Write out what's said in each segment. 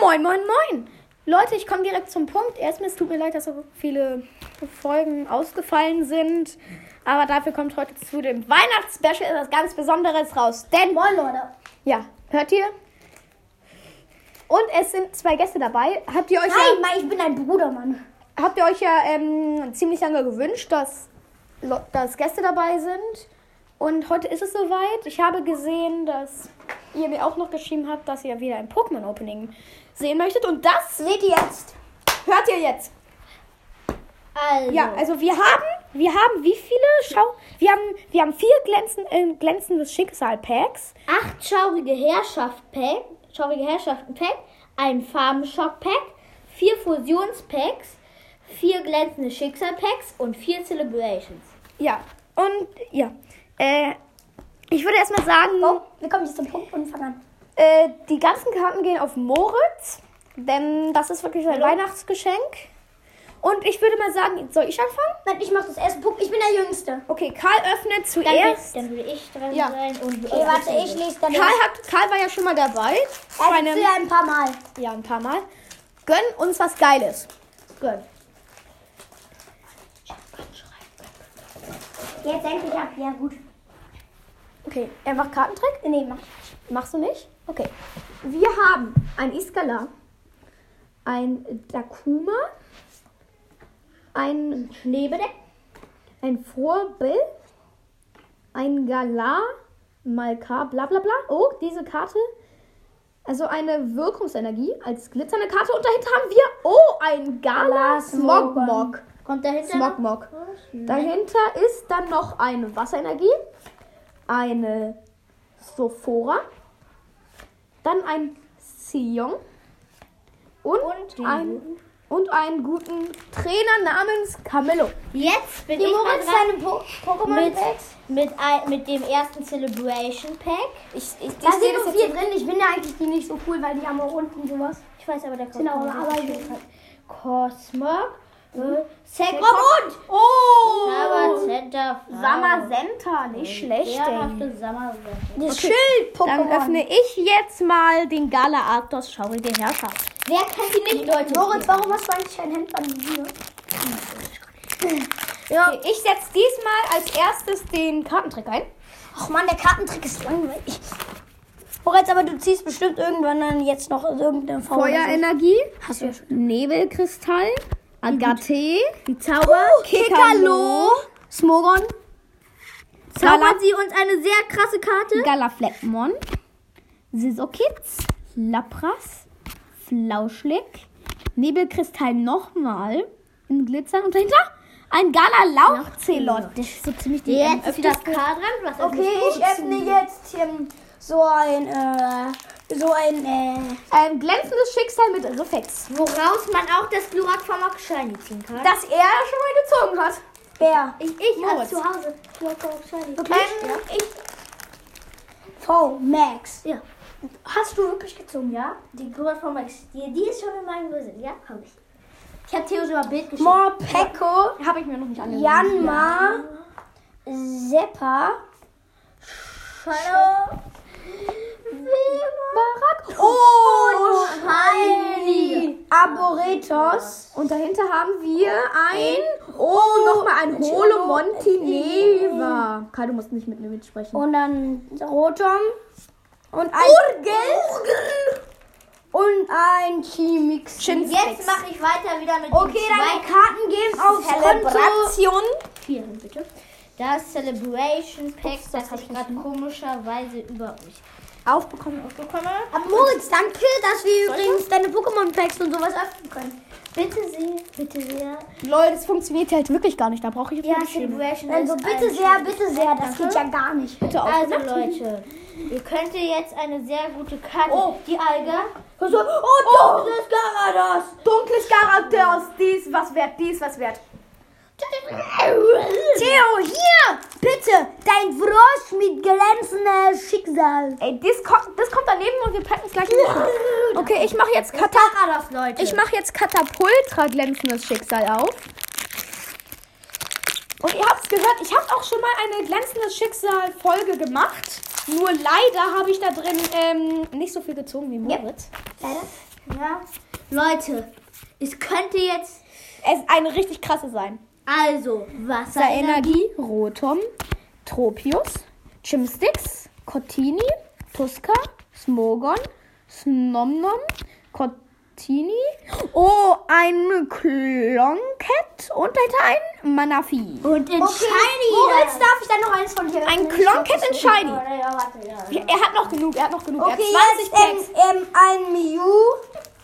Moin, moin, moin. Leute, ich komme direkt zum Punkt. Erstmal, es tut mir leid, dass so viele Folgen ausgefallen sind. Aber dafür kommt heute zu dem Weihnachtsspecial etwas ganz Besonderes raus. Denn, Moin, Leute. ja, hört ihr? Und es sind zwei Gäste dabei. Habt ihr euch Hi, ja, Mann, ich bin dein Bruder, Mann. habt ihr euch ja ähm, ziemlich lange gewünscht, dass, dass Gäste dabei sind? Und heute ist es soweit. Ich habe gesehen, dass ihr mir auch noch geschrieben habt, dass ihr wieder ein Pokémon-Opening sehen möchtet. Und das Seht ihr jetzt? hört ihr jetzt. Also. Ja, also wir haben, wir haben wie viele? Schau, wir haben, wir haben vier glänzen, äh, glänzendes Schicksal-Packs. acht schaurige Herrschaft-Pack, schaurige Herrschaften-Pack, ein Farben-Schock-Pack, vier Fusions-Packs, vier glänzende Schicksal-Packs und vier Celebrations. Ja, und ja, äh, ich würde erstmal sagen, Oh, wir kommen jetzt zum Punkt und fangen an. äh, die ganzen Karten gehen auf Moritz, denn das ist wirklich sein Hallo? Weihnachtsgeschenk. Und ich würde mal sagen, soll ich anfangen? Nein, ich mach das erste Punkt. Ich bin der Jüngste. Okay, Karl öffnet zuerst. dann würde ich dran Ja. sein und Okay, warte, ich lese dann. Karl, hat, Karl war ja schon mal dabei. Er Bei einem- ja ein paar Mal. ja, ein paar Mal. Gönn uns was Geiles. Gut. Jetzt endlich ab. Ja, gut. Okay, er macht Kartentrick? Nee, mach. Machst du nicht? Okay. Wir haben ein Iskala, ein Dakuma, ein Schneebedeck. ein Vorbild, ein Galar, Malka, bla bla bla. Oh, diese Karte. Also eine Wirkungsenergie als glitzernde Karte. Und dahinter haben wir, oh, ein Gala Smogmog. Kommt dahinter Smogmog. was? Dahinter ist dann noch eine Wasserenergie, eine Sophora, dann ein Sion und, Und ein, und einen guten Trainer namens Camillo. Jetzt bin Die ich Moritz seine po Pokémon mit, Packs. mit, ein- mit dem ersten Celebration Pack. Ich, ich, Da sind sehe nur vier drin. Ich finde eigentlich die nicht so cool, weil die haben auch unten sowas. Ich weiß aber, der kommt. Aber- Cosmog, äh, Sekrom und Oh! Samazenta, nicht schlecht. ey. Das Schild-Pokémon. Dann öffne ich jetzt mal den Gala Arctos schaurige Herrschaft. Wer kennt die nicht, Leute? Moritz, warum hast du eigentlich kein Hemd an hier? Ja. Okay, ich setze diesmal als erstes den Kartentrick ein. Ach man, der Kartentrick ist langweilig. Moritz, aber du ziehst bestimmt irgendwann dann jetzt noch irgendeine Form. Feuerenergie, Hast du ja schon. Nebelkristall, Agathe, die Zauber, Uh, Kekalo, Smogon. Zaubern Gala- Sie uns eine sehr krasse Karte? Galafleckmon, Sisokitz, Lapras, Flauschlick, Nebelkristall nochmal in Glitzern und dahinter ein Gala Lauchzelot. Das ist so ziemlich die Jetzt ist wieder K dran. Okay, ich öffne jetzt ähm, so ein, äh, so ein, äh, Ein glänzendes Schicksal mit Reflex. Woraus man auch das Glurak vom Shiny ziehen kann. Das er schon mal gezogen hat. Bär. ich, ich Moritz. zu Hause. Glurak vom Shiny. Wirklich? Ähm, V, Max. Ja. Hast du wirklich gezogen, ja? Die Glurak vom Max. Die, die ist schon in meinem Besitz. Ja, hab ich. Ich habe Theo sogar Bild geschickt. Morpeko, Habe ich mir noch nicht angesehen. Janma, Seppa, Hallo. Barak. Oh, Shiny. Arboretos, Und dahinter haben wir ein. Oh, nochmal ein Holo Montineva. Kai, du musst nicht mit mir mitsprechen. und dann Rotom und ein Urgel. und ein Chimix. Jetzt mache ich weiter wieder mit Okay, den deine Karten gehen aufs Konto. Celebration. Vielen, bitte. Das Celebration Pack, das ich gerade komischerweise über euch Aufbekommen. bekomme. Aber Moritz, danke, dass wir übrigens deine Pokémon-Packs und sowas öffnen können. Bitte sehr, bitte sehr. Lol, das funktioniert halt wirklich gar nicht. Da brauche ich jetzt Ja. Celebration Also bitte sehr, bitte sehr, das geht ja gar nicht. Bitte Also aufgemacht. Leute, ihr könnt jetzt eine sehr gute Karte. Oh. Die Alga. So, oh, dunkles Garados. Dunkles Charakters. Dies, was wert, dies, was wert. Theo, hier, bitte, dein Frosch mit glänzendem Schicksal. Ey, das kommt, das kommt daneben und wir packen es gleich in Okay, ich mache jetzt Kata Garados, Leute. ich mache jetzt Katapultra glänzendes Schicksal auf. Und ihr habt es gehört, ich habe auch schon mal eine glänzendes Schicksal Folge gemacht. Nur leider habe ich da drin ähm, nicht so viel gezogen wie Moritz. Leider. Ja. Leute, es könnte jetzt. Es ist eine richtig krasse sein. Also, Wasserenergie. Rotom, Tropius, Chimsticks, Cottini, Tuska, Smogon, Snomnom, Cottini, oh, ein Klonket und ein Manafi. Und in Okay, Shiny. Moritz, darf ich dann noch eins von dir Ein? Klonket in Shiny. Ja, warte, ja. Er hat noch genug, er hat noch genug. Okay, er hat 20 jetzt ähm, ähm, ein Mew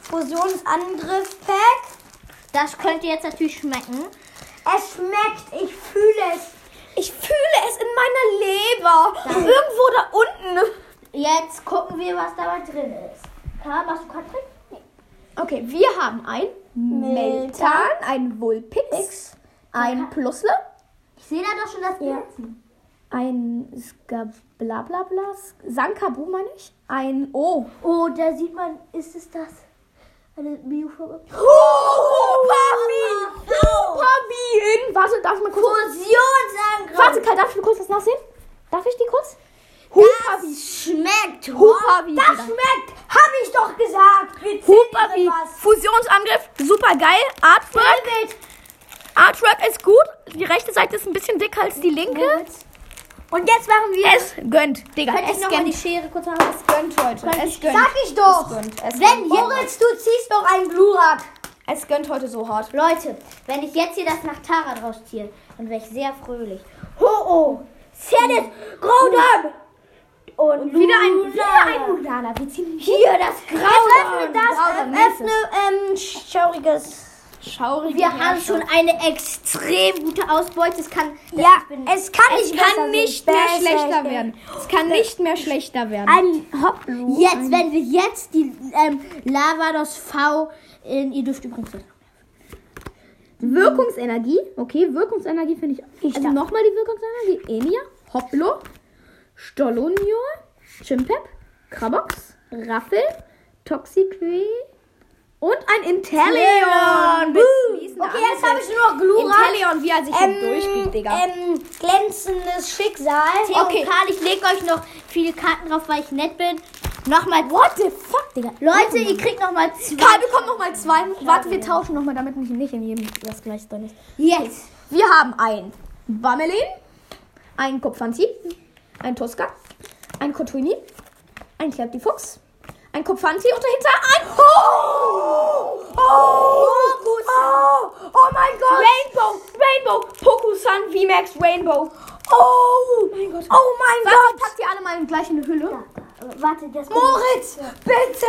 Fusionsangriff-Pack. Das könnte jetzt natürlich schmecken. Es schmeckt, ich fühle es. Ich fühle es in meiner Leber. Irgendwo da unten. Jetzt gucken wir, was dabei drin ist. Karl, machst du Katrin? Okay, wir haben ein Meltan, ein Vulpix, ein Plusle, Ich sehe da doch schon das Ja. Herzen. ein Skablabla, Sankabu meine ich, ein O. Oh, da sieht man, ist es das? Eine Mew-Farbe? Hupavi! Hupavi in, warte, darf ich mal kurz... Fusionsangriff! Warte, Kai, darf ich mal kurz was nachsehen? Darf ich die kurz? Hupavi. Schmeckt! Hupavi. Das schmeckt, habe ich doch gesagt. Was. Fusionsangriff, super geil. Artwork. Artwork ist gut. Die rechte Seite ist ein bisschen dicker als die linke. Und jetzt machen wir. Es gönnt, Digga. Könnte ich Es noch mal die. Schere kurz haben? Es gönnt heute. Es gönnt. Sag ich doch. Es gönnt. Es Wenn. Moritz, du ziehst doch einen Glurak. Es gönnt heute so hart. Leute, wenn ich jetzt hier das nach Tara draus ziehe, dann wäre ich sehr fröhlich. Ho oh! Zenith! Groudon! Und Wieder ein, Luna. wieder ein Mulana. Wir ziehen Hier das Öffne Graudon! das, öffne ähm, schauriges. Schaurig. Wir haben schon eine extrem gute Ausbeute. Es kann. Ja, es kann Es nicht kann nicht mehr Besser schlechter werden. Es kann nicht mehr schlechter werden. Ein Hoplu. Jetzt, wenn wir jetzt die ähm, Lavados V in. Ihr dürft übrigens. Wirkungsenergie. Okay, Wirkungsenergie finde ich. Ich also nochmal die Wirkungsenergie. Enia, Hoplo, Stolonio, Chimpep, Krabox, Raffel, Toxique und ein Inteleon. Beschließende Okay, jetzt habe ich nur noch Glurak. Inteleon, wie er sich hier durchbiegt, Digga. ähm, glänzendes Schicksal. Theo Okay. Karl, ich lege euch noch viele Karten drauf, weil ich nett bin. Nochmal. What the fuck, Digga? Leute, ihr kriegt nochmal zwei. Karl bekommt nochmal zwei. Warte, wir tauschen nochmal, damit nicht nicht in jedem das gleiche drin ist. Jetzt. Wir haben ein Bamelin, ein Kupfanzi, ein Tosca, ein Kotwini, ein Klapp die Fuchs, ein Kupfanzi und dahinter ein. Oh! Oh! Oh! Oh mein Gott! Rainbow! Rainbow! Pokusan VMAX Rainbow! Oh! Mein Gott! Oh mein Gott! Packt ihr alle mal gleich in eine Hülle? Warte, das Moritz, bitte,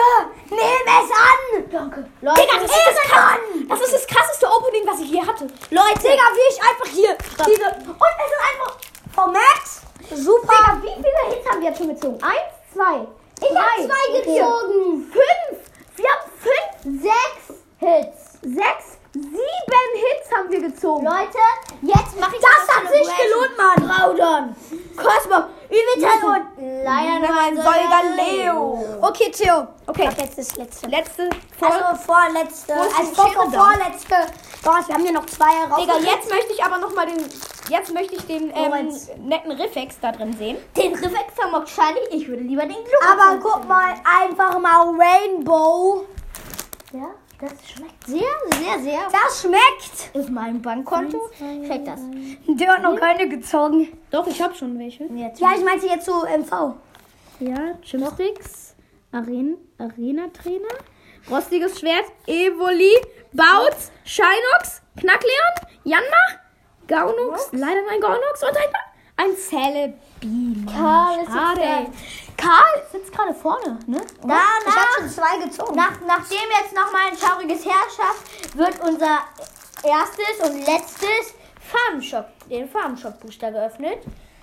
nimm es an. Danke. Leute, Digga, das ist das, krass, das ist das krasseste Opening, was ich je hatte. Leute, Digga, wie ich einfach hier diese... Und es ist einfach... Oh, Max, super. Digga, wie viele Hits haben wir jetzt schon gezogen? Eins, zwei, Ich hab drei, zwei vier, gezogen. Fünf! Wir haben fünf, sechs Hits. sechs, sieben Hits haben wir gezogen. Leute, jetzt mache ich Das noch hat sich gelohnt, Mann. Raudon. Cosmo, Übeltal und... Leider nur ein Solgaleo. Okay, Theo. Okay. Ab jetzt das letzte. Letzte vor. Also vorletzte. Wo ist Also vor, da? vorletzte. Boah, wir haben hier noch zwei raus. Digga, jetzt möchte ich aber noch mal den, jetzt möchte ich den ähm, netten Riffex da drin sehen. Den Riffex vermockt Shiny. Ich würde lieber den Glück Aber guck mal, einfach mal Rainbow. Ja, das schmeckt sehr, sehr, sehr. Das schmeckt. Auf meinem Bankkonto schmeckt das. Der hat noch keine gezogen. Doch, ich habe schon welche. Jetzt. Ja, ich meinte jetzt so MV. Ja, Chimsticks, Aren Arena Trainer, rostiges Schwert, Evoli, Bautz, Shinox, Knackleon, Janma, Gaunux, leider mein Gaunux und ein, ein Celebi. Karl ist Schade. Karl sitzt gerade vorne, ne? Da, ich hab schon zwei gezogen. Nach, nachdem jetzt nochmal ein schauriges Herrschaft wird unser erstes und letztes Farmshop, den Farmshop Booster geöffnet.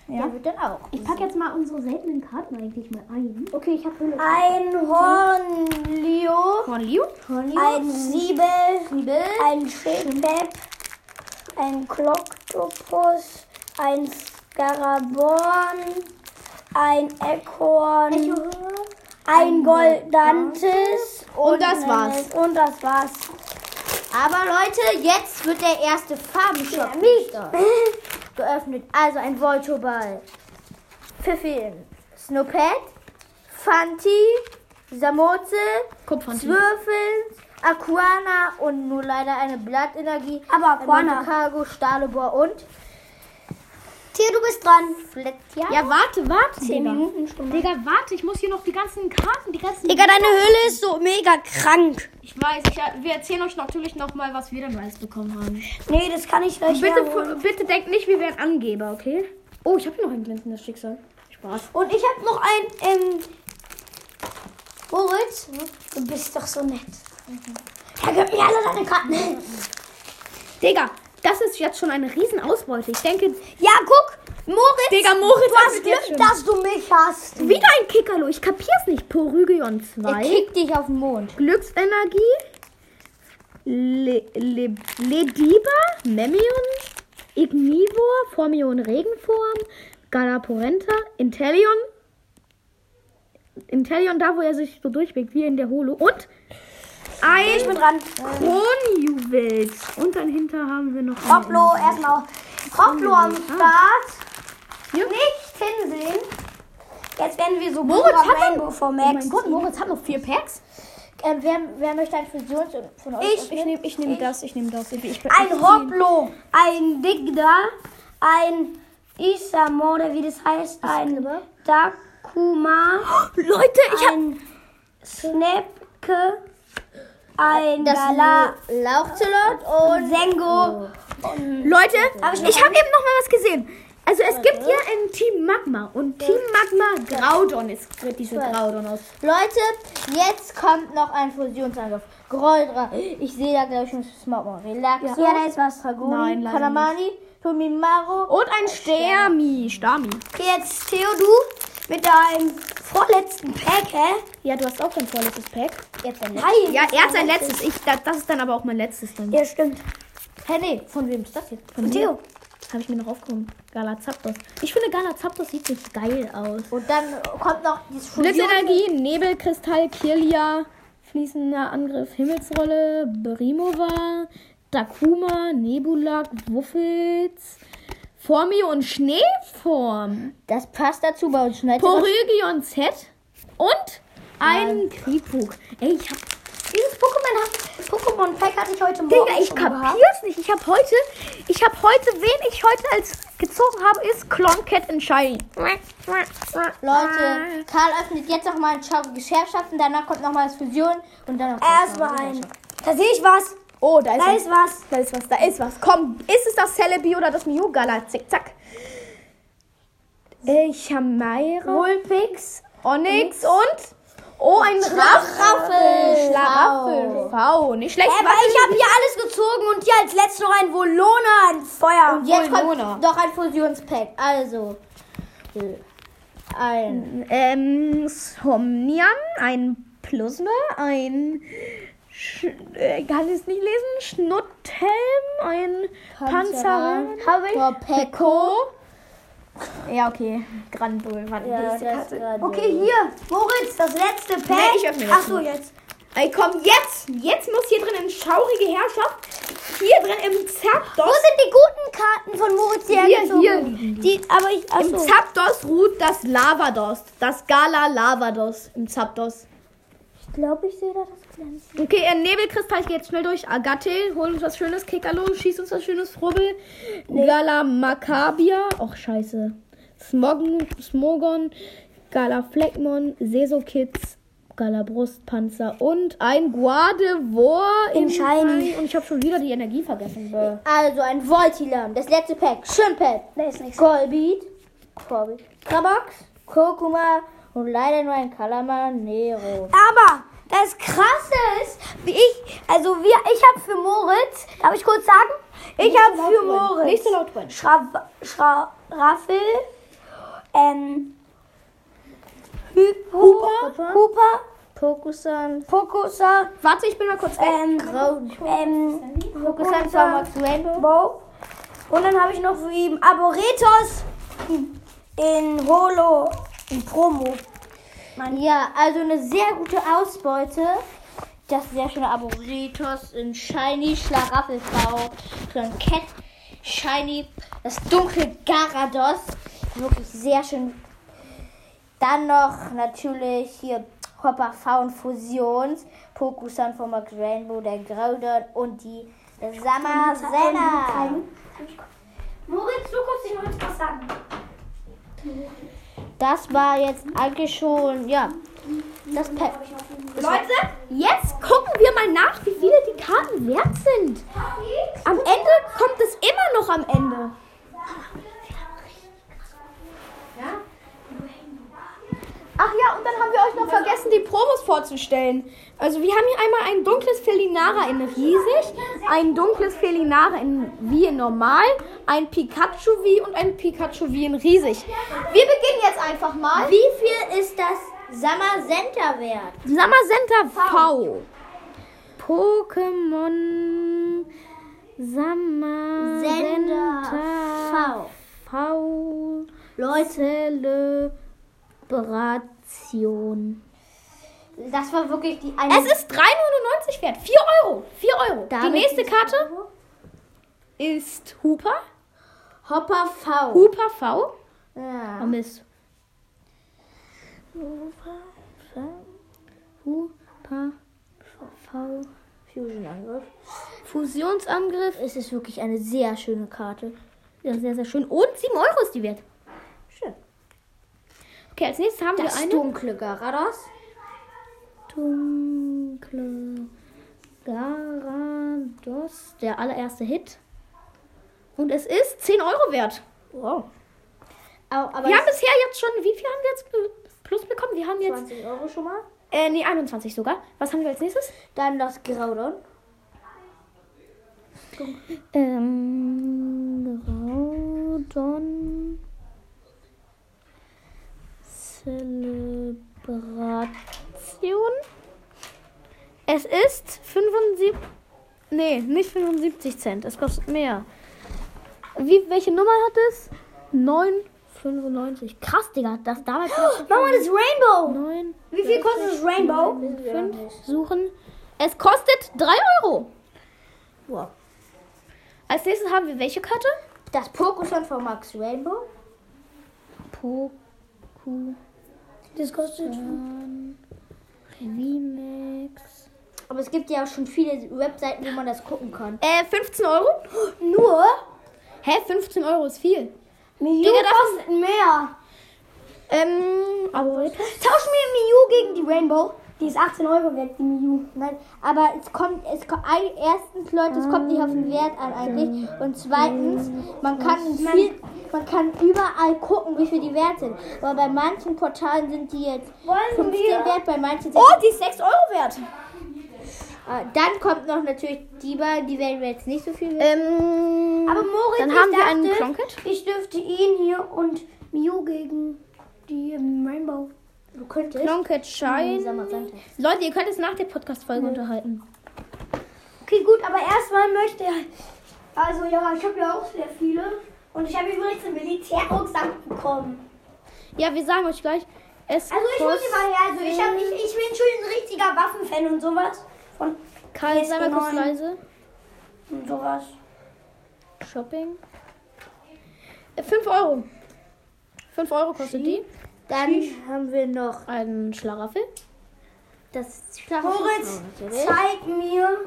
Ja. Der wird dann auch. Ich packe jetzt mal unsere seltenen Karten eigentlich mal ein. Okay, ich habe. Ein Hornlio. Von Liu. Ein Siebel. Siebel. Ein Schildpep. Ein Kloktopus. Ein Skarabon. Ein Ekorn. Ein Goldantis. Und das war's. Und das war's. Aber Leute, jetzt wird der erste Farbenshop Booster geöffnet. Also ein Voltoball. Pfiffin. Snowpad. Fanti. Samoze, Kupferanti. Zwürfel, Aquana und nur leider eine Blattenergie. Aber Aquana. Cargo, Stahlebohr und Theo, du bist dran. Flettja. Ja, warte, warte, Zehn Digga. Minuten schon. Digga, warte, ich muss hier noch die ganzen Karten, die ganzen... Digga, deine Höhle ist so mega krank. Ich weiß, ich, wir erzählen euch natürlich noch mal, was wir denn alles bekommen haben. Nee, das kann ich gleich Bitte, bitte denkt nicht, wir wären Angeber, okay? Oh, ich habe hier noch ein glänzendes Schicksal. Spaß. Und ich habe noch ein, ähm, Moritz, du bist doch so nett. Ja, gib mir alle deine Karten. Digga, das ist jetzt schon eine riesen Ausbeute. Ich denke, Ja, guck, Moritz, Digga, Moritz du hast Glück, schon- dass du mich hast. wieder ein Kickerlo. Ich kapier's nicht. Porygion 2. Kick dich auf den Mond. Glücksenergie. Le, Le, Lediba, Memion, Ignivor, Formion Regenform, Galaporenta, Intellion. Intellion da, wo er sich so durchbewegt, wie in der Holo. Und ein Ich bin dran. Kronjuwels. Und dann hinter haben wir noch Hopplo, erstmal Hopplo am Start. Hier. Nicht hinsehen. Jetzt werden wir so Moritz hat Rainbow Oh Max. mein Gott, Moritz hat noch vier Packs. Ähm, wer, wer möchte ein Fusions von euch? Ich. Ich nehme ich nehm das, ich nehme das. Ich, ich, Ein Hopplo, ein Digda, ein Isamo, oder wie das heißt, ein Dakuma, Leute, ich hab. ein Snapke, ein Das Gala, Lauchzelot und Sengo. Leute, ich ich, habe eben noch mal was gesehen. Also es gibt hier ein Team Magma und Team Magma Graudon ist diese Graudon aus. Leute, jetzt kommt noch ein Fusionsangriff. Groldra. Ich sehe da glaube ich schon Smogmon. Relaxo. Ja, da ist was. Leider Kanamani, Tomimaru. Und ein Stermi, Stami. Okay, jetzt Theo, du mit deinem vorletzten Pack, hä? Ja, du hast auch dein vorletztes Pack. Jetzt ein Nein. Ja, er hat sein letztes. Ich, das, das ist dann aber auch mein letztes dann. Ja, stimmt. Hä, nee, von wem ist das jetzt? Von mir. Theo. Habe ich mir noch aufgehoben. Galazapdos. Ich finde Galazapdos sieht nicht geil aus. Und dann kommt noch dieses Fusion. Blitzenergie, Nebelkristall, Kirlia, fließender Angriff, Himmelsrolle, Brimova, Dakuma, Nebula, Wuffels, Formio und Schneeform, Das passt dazu bei uns schnell. Porygion Z und ein Kriegfug. Ey, ich hab, Dieses Pokémon hat- Pokémon Pack hatte ich heute Morgen Digga, ich kapier's nicht. Ich hab heute, ich hab heute, wen ich heute als gezogen habe, ist Cloncat and Shiny. Leute, Karl öffnet jetzt noch mal ein schauriges Herrschaften, danach kommt noch mal das Fusion und dann noch Erstmal ein. Da sehe ich was. Oh, da ist Da was. ist was. Da ist was, da ist was. Komm, ist es das Celebi oder das Mew Gala? Zick, zack. Äh, Chamaira, Vulpix. Onyx und... Oh, ein Schlaraffel. Schlaraffel. V. Nicht schlecht. Aber ich habe hier alles gezogen und hier als letztes noch ein Volona, ein Feuer. Und jetzt Volnona. kommt noch ein Fusionspack. Also, ein Ähm, Somnian, ein Plusme, ein... Sch äh, kann ich es nicht lesen? Schnutthelm, ein Panzer... Torpeco. Ja, okay. Grandul. Wann Ja, ist die das Karte? Okay, hier. Moritz, das letzte Pack. Nee, ich öffne jetzt Ach so, noch. jetzt. Ey, komm, jetzt! Jetzt muss hier drin eine schaurige Herrschaft. Hier drin im Wo Zapdos. sind die guten Karten von Moritz er Hier, hier liegen Die, aber ich, Im achso. Zapdos ruht das Lavados. Das Gala Lavados im Zapdos. Ich glaube, ich sehe da das Glänzen. Okay, äh, Nebelkristall, ich gehe jetzt schnell durch. Agate, hol uns was Schönes. Kekalo, schieß uns was Schönes. Frubbel. Gala Macabia. Och, scheiße. Smogon, Smogon. Gala Fleckmon. Sesokids. Gala Brustpanzer. Und ein Guardevor In Shiny. Und ich habe schon wieder die Energie vergessen. Also, ein Voltilam. Das letzte Pack. Schimpet. Da ist nichts. Golbeat. Krabox. Kurkuma. Und leider nur ein Kalamar Nero. Aber das Krasse ist, wie ich, also wir, ich habe für Moritz, darf ich kurz sagen? Ich habe für Moritz Nicht so laut rein. Schra Schraffel, ähm, Hü Huper, Huper, Pokusan. Pokusa, Warte, ich bin mal kurz ähm, Grau. ähm, Pokusan Pokusa, Max Rainbow. Bow. Und dann habe ich noch für ihn Arboretos in Holo, in Promo. Ja, also eine sehr gute Ausbeute. Das sehr schöne Arboretos in Shiny, Schlaraffel-V, Cat, Shiny, das dunkle Garados. Wirklich sehr schön. Dann noch natürlich hier Hopper Faun Fusions, Pokusan von Max Rainbow, der Groudon und die Samazena. Moritz, du kannst dich noch was sagen. Das war jetzt eigentlich schon, ja. Das per Leute, jetzt gucken wir mal nach, wie viele die Karten wert sind. Am Ende kommt es immer noch am Ende. Ach ja, und dann haben wir euch noch vergessen, die Promos vorzustellen. Also wir haben hier einmal ein dunkles Felinara in riesig, ein dunkles Felinara in wie in normal, ein Pikachu wie und ein Pikachu wie in riesig. Wir beginnen jetzt einfach mal. Wie viel ist das Samazenta wert? Samazenta V. Pokémon Samazenta V. V. Leute, Celebration. das war wirklich die eine. Es ist 3,99 wert. 4 Euro. 4 Euro. Die Damit nächste ist- Karte ist Hooper. Hopper V. Hooper V. Oh Ja. Mist. Hooper V. Hooper V. Fusion Angriff. Fusionsangriff. Es ist wirklich eine sehr schöne Karte. Ja, sehr, sehr schön. Und 7 Euro ist die wert. Okay, als nächstes haben Das wir eine dunkle Garados. dunkle Garados. Der allererste Hit. Und es ist 10 Euro wert. Wow. Aber, aber Wir haben bisher jetzt schon, wie viel haben wir jetzt plus bekommen? Wir haben jetzt, 20 Euro schon mal. äh, nee, 21 sogar. Was haben wir als nächstes? Dann das Graudon. Ähm, Graudon. Celebration. Es ist 75, nee, nicht 75 Cent. Es kostet mehr. Wie, welche Nummer hat es? 9,95. Krass, Digga. Das damals war das Mama, das Rainbow. 9, Wie viel kostet das Rainbow? 5 suchen. Es kostet 3 Euro. Wow. Als nächstes haben wir welche Karte? Das Pokémon von Max Rainbow. Poku Das kostet. Remix. Aber es gibt ja auch schon viele Webseiten, wo man das gucken kann. Äh, 15 Euro? Nur? Hä, 15 Euro ist viel. Mew Digga, das kostet mehr. Ähm, aber Tausch mir Mew gegen die Rainbow. Die ist 18 Euro wert, die Mew. Nein, aber es kommt, es kommt erstens, Leute, es kommt nicht auf den Wert an eigentlich. Und zweitens, man kann viel, man kann überall gucken, wie viel die wert sind. Aber bei manchen Portalen sind die jetzt Wollen 15 wir- wert, bei manchen sind Oh, die ist 6 Euro wert. Äh, Dann kommt noch natürlich die beiden, die werden wir jetzt nicht so viel wert. Ähm, Aber Moritz, dann ich haben wir dachte, einen Plonket. Ich dürfte ihn hier und Mew gegen die ähm, Rainbow. Du könntest. Plonket Shine. Leute, ihr könnt es nach der Podcast-Folge unterhalten. Okay, gut, aber erstmal möchte er. Also ja, ich habe ja auch sehr viele. Und ich habe übrigens einen Militärrucksack bekommen. Ja, wir sagen euch gleich. Es Also ich muss immer her, also ich, hab, ich, ich bin schon ein richtiger Waffenfan und sowas. Von Karl, sei mal kurz PS9 leise. und sowas. Shopping. 5 Euro. 5 Euro kostet die. Dann haben wir noch Ein Schlaraffel. das Moritz, zeig mir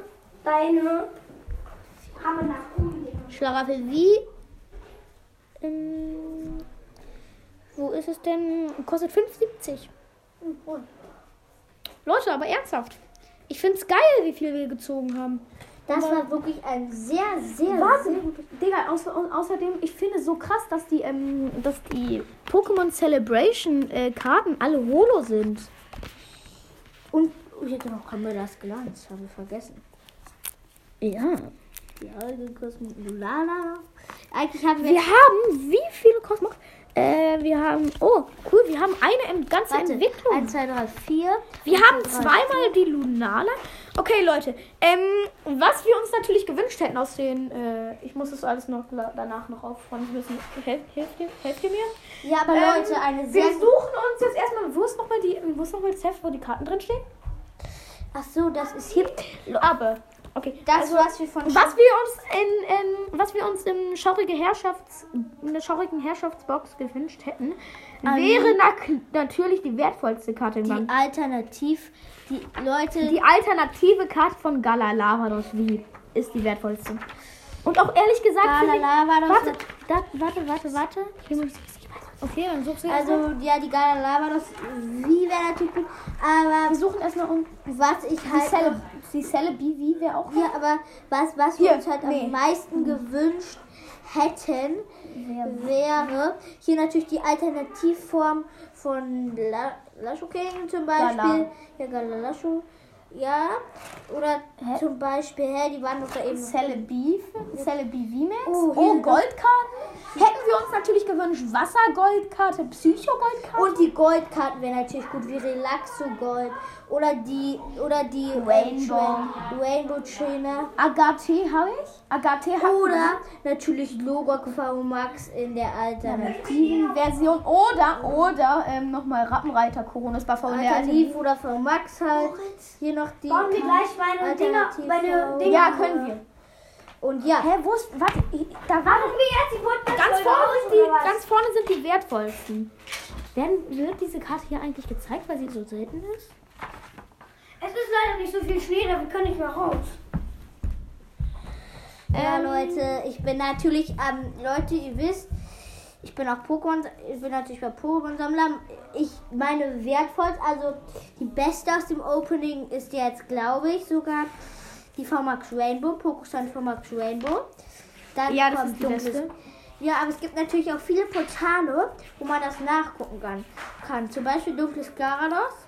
deine. Aber nach oben. Schlaraffel wie? Ähm, wo ist es denn? Kostet 5,70. Leute, aber ernsthaft. Ich finde es geil, wie viel wir gezogen haben. Das war wirklich ein sehr, sehr, Warte, sehr gutes. Digga, außer, außerdem, ich finde es so krass, dass die, ähm, dass die Pokémon Celebration äh, Karten alle Holo sind. Und ich hätte noch Kameras Glanz, habe ich vergessen. Ja. Ja, gekostet Lulala. Eigentlich haben wir. Wir haben, wie viele Kosmos? Äh, wir haben, oh, cool, wir haben eine in ganze Warte, Entwicklung. 1, 2, 3, 4. Wir haben zweimal die Lunala. Okay, Leute, ähm, was wir uns natürlich gewünscht hätten aus den, äh, ich muss das alles noch danach noch aufräumen müssen. Helft, helft, ihr, helft ihr mir? Ja, aber Ähm, Leute, eine Wir sehr. suchen uns jetzt erstmal, wo ist nochmal die, wo ist nochmal das Heft, wo die Karten drin stehen? Ach so, das ist hier. Aber Okay, Das, also, was wir von was wir uns in, in was wir uns im schaurige Herrschafts in der schaurigen Herrschaftsbox gewünscht hätten, Ähm, wäre na, natürlich die wertvollste Karte im die Land. Alternativ, die Leute, Die alternative Karte von Gala Lavados wie ist die wertvollste. Und auch ehrlich gesagt, Gala Lavados- warte, da, warte, warte, warte. Hier muss ich- Okay, dann suchst du also ja, die Gala Lavados, wie wäre natürlich gut, aber wir suchen erstmal um was ich die halt Celle, die Celle BV wäre auch Ja, aber was, was wir uns halt nee. am meisten gewünscht hätten, wäre hier natürlich die Alternativform von La Lasho King zum Beispiel. Gala. Ja, Gala Lasho. Ja. Oder zum Beispiel, hä, die waren doch da eben. Celle Beef, Celle. Oh, Oh, Goldkarten. Hätten wir uns natürlich gewünscht, Wassergoldkarte, Psycho-Goldkarte. Und die Goldkarten wären natürlich gut, wie Relaxo Gold. Oder die, oder die Rainbow. Rainbow Trainer. Agathe habe ich. Agathe habe Oder natürlich Logok V Max in der Alternativen. Version. Oder, oder ähm, nochmal Rappenreiter Coronas bei VN. Alternativ oder von Max halt. Hier noch die. Bauen wir gleich meine Dinger, meine Dinger. Ja, können wir. Und ja, Hä, wo ist. Warte, da war. Machen wir jetzt die Podcast Ganz vorne, sind die, ganz vorne sind die wertvollsten. Werden, wird diese Karte hier eigentlich gezeigt, weil sie so selten ist? Leider nicht so viel Schnee, da wir können nicht mehr raus. ja Ähm, Leute, ich bin natürlich, ähm, Leute, ihr wisst, ich bin auch Pokémon, ich bin natürlich bei Pokémon-Sammler. Ich meine wertvoll, also die beste aus dem Opening ist jetzt, glaube ich, sogar die VMAX Rainbow, Pokéstone VMAX Rainbow. Dann Ja, das kommt ist die dunkles beste. Ja, aber es gibt natürlich auch viele Portale, wo man das nachgucken kann. kann. Zum Beispiel Dunkles Garados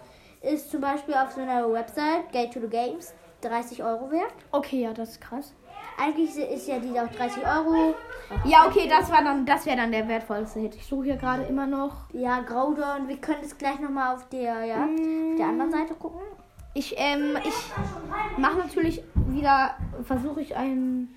ist zum Beispiel auf so einer Website, Gate to the Games, 30 Euro wert. Okay, ja, das ist krass. Eigentlich ist ja die auch 30 Euro. Ja, okay, das war dann, das wäre dann der wertvollste Hit. Ich suche hier gerade immer noch. Ja, Groudon. Wir können es gleich nochmal auf der, ja, auf der anderen Seite gucken. Ich, ähm, ich mache natürlich wieder, versuche ich einen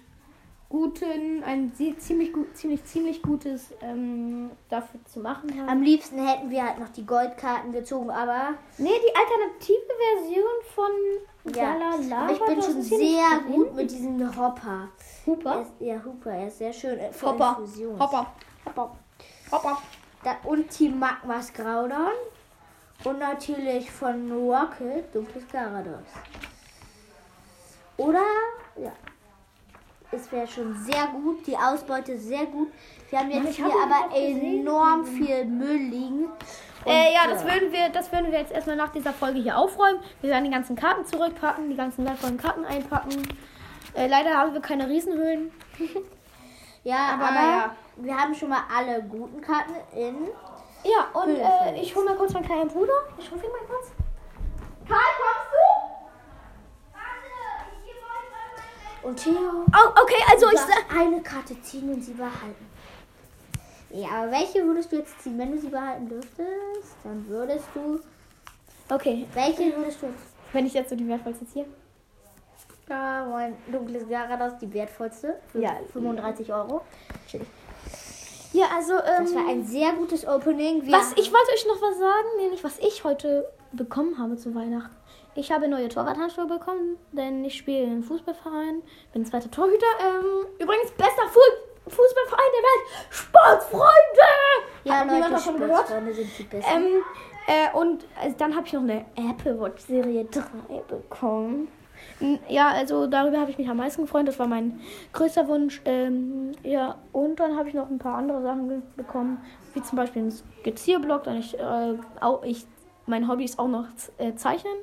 guten, ein ziemlich gut, ziemlich, ziemlich gutes ähm, dafür zu machen. Halt. Am liebsten hätten wir halt noch die Goldkarten gezogen, aber nee, die alternative Version von ja. Galala. Aber ich bin schon sehr gut mit diesem Hopper. Er Hooper. ist, ja, Hooper, er ist sehr schön. äh, Hopper. Hopper. Hopper. Hopper. Da, und Team Magmas Graudon. Und natürlich von Rocket Dunkles Garados. Oder, ja. Es wäre schon sehr gut, die Ausbeute sehr gut. Wir haben jetzt ich hier aber gesehen. enorm viel Müll liegen. Äh, ja, das würden wir, das würden wir jetzt erstmal nach dieser Folge hier aufräumen. Wir werden die ganzen Karten zurückpacken, die ganzen wertvollen Karten einpacken. Äh, leider haben wir keine Riesenhöhlen. Ja, Aber aber, ja. wir haben schon mal alle guten Karten in. Ja, und äh, ich hole mal kurz meinen kleinen Bruder. Ich rufe ihn mal kurz. Karl, kommst du? Und Theo, Oh, okay, also ich sag. eine Karte ziehen und sie behalten. Ja, aber welche würdest du jetzt ziehen? Wenn du sie behalten dürftest, dann würdest du. Okay, Welche würdest du jetzt? wenn ich jetzt so die wertvollste ziehe. Ja, mein dunkles Garados, die wertvollste. Für Ja. 35 Euro. Ja, also, ähm, Das war ein sehr gutes Opening. Wir was, ich wollte euch noch was sagen, nämlich was ich heute bekommen habe zu Weihnachten. Ich habe neue Torwarthandschuhe bekommen, denn ich spiele im Fußballverein, bin zweiter Torhüter. Ähm, übrigens, bester Fu Fußballverein der Welt, Sportfreunde! ja, Hat Leute, davon gehört? Sind die besten. Ähm, äh, und äh, dann habe ich noch eine Apple Watch Serie 3 bekommen. Ja, also darüber habe ich mich am meisten gefreut. Das war mein größter Wunsch. Ähm, ja, und dann habe ich noch ein paar andere Sachen bekommen, wie zum Beispiel einen Skizzierblock. Dann ich, äh, auch ich, mein Hobby ist auch noch äh, Zeichnen.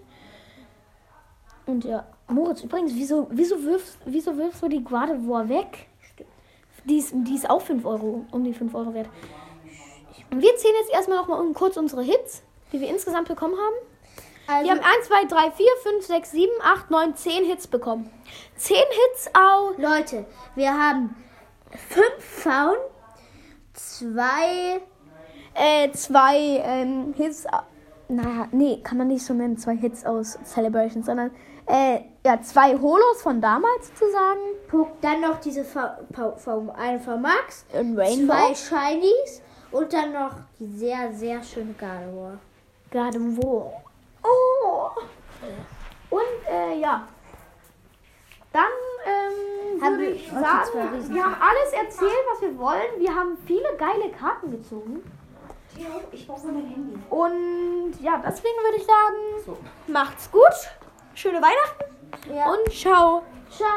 Und ja, Moritz, übrigens, wieso, wieso, wirfst, wieso wirfst du die Gardevoir weg? Die ist, die ist auch 5 Euro, um die 5 Euro wert. Und wir zählen jetzt erstmal noch mal kurz unsere Hits, die wir insgesamt bekommen haben. Also, Wir haben 1, 2, 3, 4, 5, 6, 7, 8, 9, 10 Hits bekommen. 10 Hits auf. Leute, wir haben fünf Faun, zwei. Äh, zwei ähm, Hits. Naja, nee, kann man nicht so nennen. Zwei Hits aus Celebration, sondern äh, ja, zwei Holos von damals sozusagen. Puck, dann noch diese V, v, eine von Max, Und zwei Shinies und dann noch die sehr, sehr schöne Gardevoir. Oh! Und äh, ja. Dann würde ich sagen, wir haben alles erzählt, was wir wollen. Wir haben viele geile Karten gezogen. Ich brauche mein Handy. Und ja, deswegen würde ich sagen, macht's gut. Schöne Weihnachten Ja. und ciao. Ciao.